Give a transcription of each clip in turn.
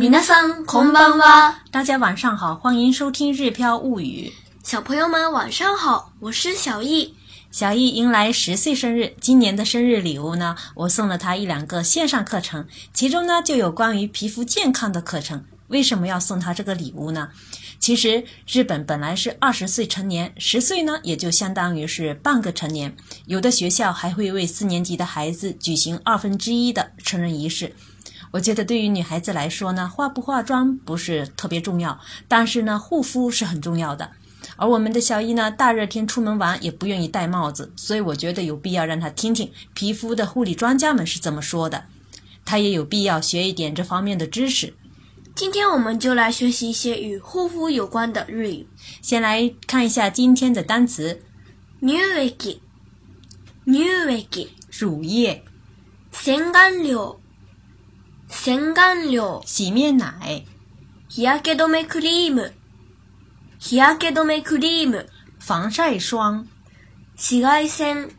米娜桑，空邦瓦。大家晚上好，欢迎收听《日飘物语》。小朋友们晚上好，我是小易。小易迎来十岁生日，今年的生日礼物呢，我送了他一两个线上课程，其中呢就有关于皮肤健康的课程。为什么要送他这个礼物呢？其实日本本来是二十岁成年，十岁呢也就相当于是半个成年。有的学校还会为四年级的孩子举行二分之一的成人仪式。我觉得对于女孩子来说呢，化不化妆不是特别重要，但是呢，护肤是很重要的。而我们的小艺呢，大热天出门玩也不愿意戴帽子，所以我觉得有必要让她听听皮肤的护理专家们是怎么说的，他也有必要学一点这方面的知识。今天我们就来学习一些与护肤有关的日语，先来看一下今天的单词：乳液、乳液、乳液、洗面奶。洗面奶、日晒止めクリーム、日晒止めクリーム、防晒霜、紫外線、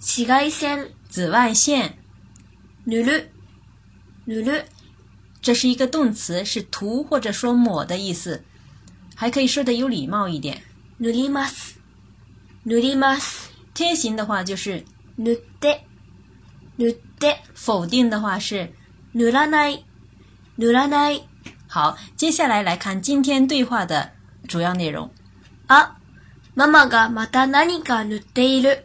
紫外線、紫外线。塗る、塗る，这是一个动词，是涂或者说抹的意思。还可以说的有礼貌一点，塗ります、塗ります。天行的话就是塗って、塗って。否定的话是ぬらない、塗らない。好，接下来来看今天对话的主要内容。あ、ママがまた何か塗っている。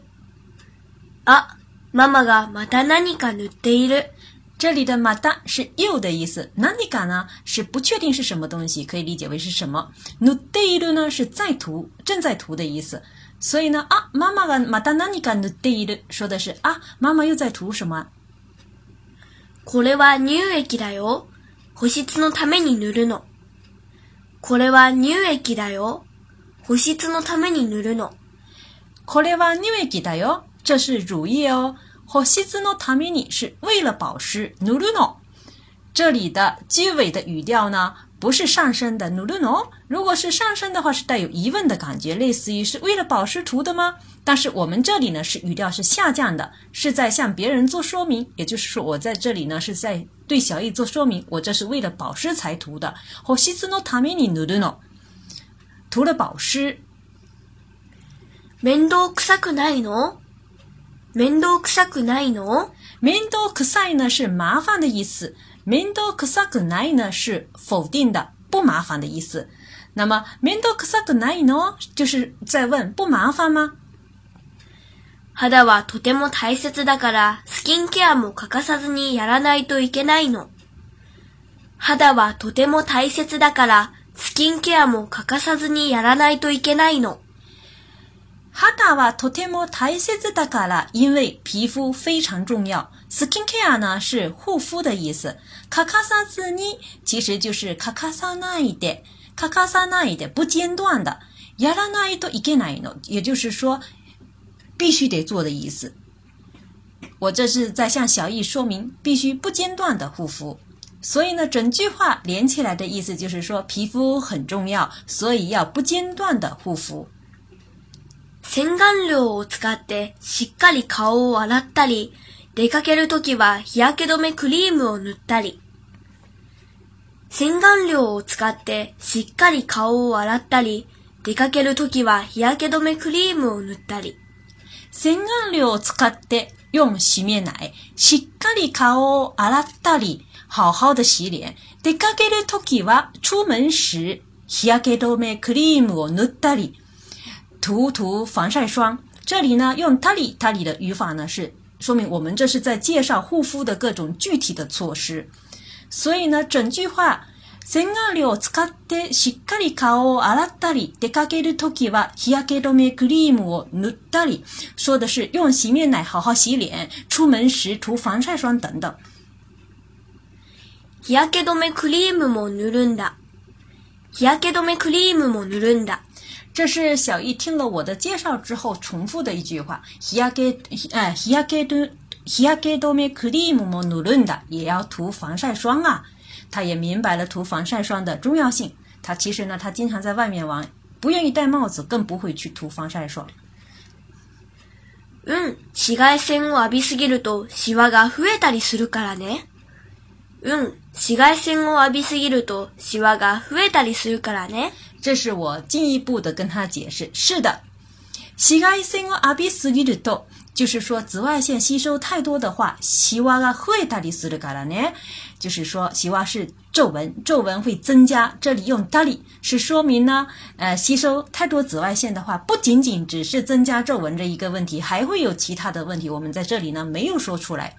あ、ママがまた何か塗っている。这里的“また”是又的意思，“何か”呢是不确定是什么东西，可以理解为是什么。塗っている呢是在涂，正在涂的意思。所以呢，啊，妈妈がまた何か塗っている说的是啊，妈妈又在涂什么？これは乳液だよ。保湿のために塗るの。これは乳液だよ。保湿のために塗るの。これは乳液だよ。这是乳液哦。保湿のために是为了保湿。塗るの。这里的结尾的语调呢，不是上升的，ぬる如果是上升的话，是带有疑问的感觉，类似于是为了保湿涂的吗？但是我们这里呢，是语调是下降的，是在向别人做说明。也就是说，我在这里呢是在对小易做说明，我这是为了保湿才涂的。涂了保湿。面倒くないの？面倒くないの？面倒い呢是麻烦的意思。“Mindo kusagunai” 呢，是否定的，不麻烦的意思。那么 “Mindo kusagunai no” 就是在问，不麻烦吗？“Hada wa totemo taisez dakara”—— 皮肤非常重要，所以 “Hada wa totemo taisez dakara”—— 因为皮肤非常重要。Skin care 呢是护肤的意思，カカサズニ其实就是カカサナイ的，カカサ那一点不间断的。やらないといけないの，也就是说必须得做的意思。我这是在向小易说明必须不间断的护肤。所以呢，整句话连起来的意思就是说皮肤很重要，所以要不间断的护肤。洗顔料を使ってしっかり顔を洗ったり。出かけるときは日焼け止めクリームを塗ったり、洗顔料を使ってしっかり顔を洗ったり、出かけるときは日焼け止めクリームを塗ったり、洗顔料を使って用洗面い、しっかり顔を洗ったり、好好的洗脸。出かけるときは出门時、日焼け止めクリームを塗ったり、涂涂防晒霜。这里呢，用“たり”“たり”的语法呢是说明我们这是在介绍护肤的各种具体的措施，所以呢，整句话，先阿留擦掉洗咖里，卡哦阿拉达里，得咖给的，托吉は日焼け止めクリームを塗ったり、说的是用洗面奶好好洗脸，出门时涂防晒霜等等。日焼け止めクリームも塗るんだ。日焼け止めクリームも塗るんだ。这是小易听了我的介绍之后重复的一句话。ヒヤケ、哎，ヒヤケド、ヒヤケドメクリームも塗るんだ。也要涂防晒霜啊！他也明白了涂防晒霜的重要性。他其实呢，他经常在外面玩，不愿意戴帽子，更不会去涂防晒霜。うん、紫外線を浴びすぎるとが増えたりするからね。うん、紫外線を浴びすぎるとが増えたりするからね。这是我进一步的跟他解释，是的，紫外线我阿比すぎる都，就是说紫外线吸收太多的话，细纹啊会大的死的嘎啦呢，就是说细纹是皱纹，皱纹会增加。这里用大的是说明呢，呃，吸收太多紫外线的话，不仅仅只是增加皱纹这一个问题，还会有其他的问题，我们在这里呢没有说出来。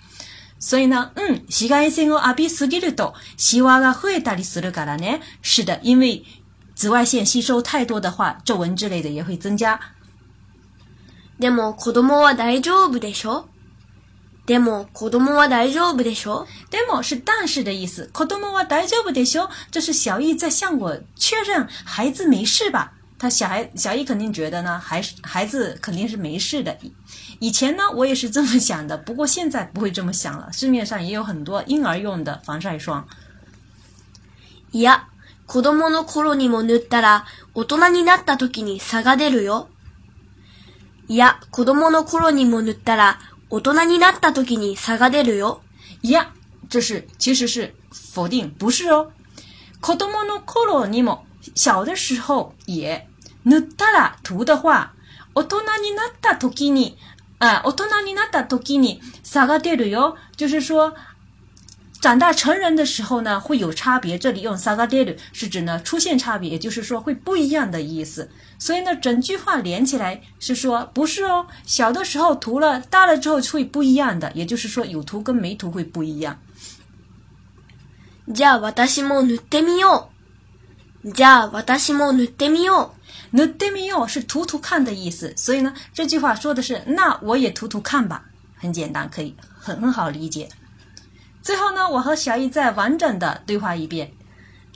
所以呢，嗯，紫外线我阿比すぎる都，细纹啊会大的死的嘎啦呢，是的，因为。紫外线吸收太多的话，皱纹之类的也会增加。でも子供は大丈夫でしょ？でも子供は大丈夫でしょ？でも是但是的意思。子供は大丈夫でしょ？这是小易在向我确认孩子没事吧？他小孩小易肯定觉得呢，孩孩子肯定是没事的。以前呢，我也是这么想的，不过现在不会这么想了。市面上也有很多婴儿用的防晒霜。呀。子供の頃にも塗ったら大人になった時に差が出るよ。いや、子供の頃にも塗ったら大人になった時に差が出るよ。いや、这是其实是否定，不是哦。子供の頃にも小的时候也塗ったら涂的话，大人になった時に啊、呃，大人になった時に差が出るよ，就是说。长大成人的时候呢，会有差别。这里用サガデル是指呢出现差别，也就是说会不一样的意思。所以呢，整句话连起来是说不是哦，小的时候涂了，大了之后会不一样的，也就是说有涂跟没涂会不一样。じゃ私も塗ってみよう。じゃ私も塗ってみよう。塗ってみよう是涂涂看的意思。所以呢，这句话说的是那我也涂涂看吧，很简单，可以很好理解。最后呢，我和小易再完整的对话一遍。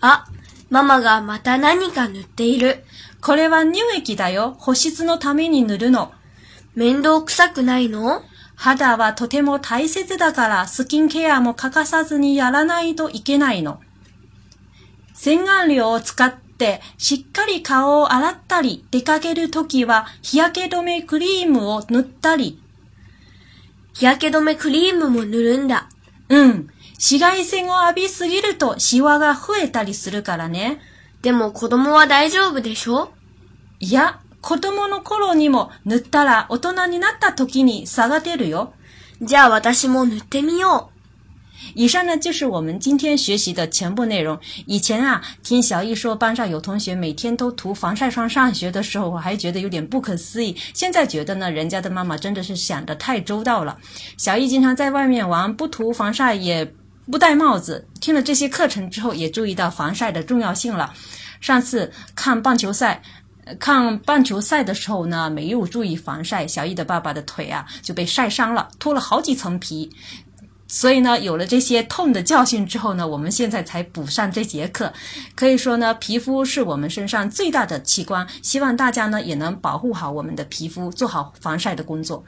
あ、ママがまた何か塗っている。これは乳液だよ。保湿のために塗るの。面倒くさくないの肌はとても大切だからスキンケアも欠かさずにやらないといけないの。洗顔料を使ってしっかり顔を洗ったり出かけるときは日焼け止めクリームを塗ったり。日焼け止めクリームも塗るんだ。うん。紫外線を浴びすぎるとシワが増えたりするからね。でも子供は大丈夫でしょいや、子供の頃にも塗ったら大人になった時に差が出るよ。じゃあ私も塗ってみよう。以上呢就是我们今天学习的全部内容。以前啊，听小易说班上有同学每天都涂防晒霜上学的时候，我还觉得有点不可思议。现在觉得呢，人家的妈妈真的是想得太周到了。小易经常在外面玩，不涂防晒也不戴帽子。听了这些课程之后，也注意到防晒的重要性了。上次看棒球赛，看棒球赛的时候呢，没有注意防晒，小易的爸爸的腿啊就被晒伤了，脱了好几层皮。所以呢，有了这些痛的教训之后呢，我们现在才补上这节课。可以说呢，皮肤是我们身上最大的器官，希望大家呢也能保护好我们的皮肤，做好防晒的工作。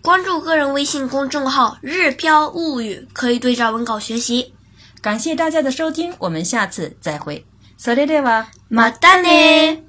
关注个人微信公众号“日标物语”，可以对照文稿学习。感谢大家的收听，我们下次再会。s o で e e た a 马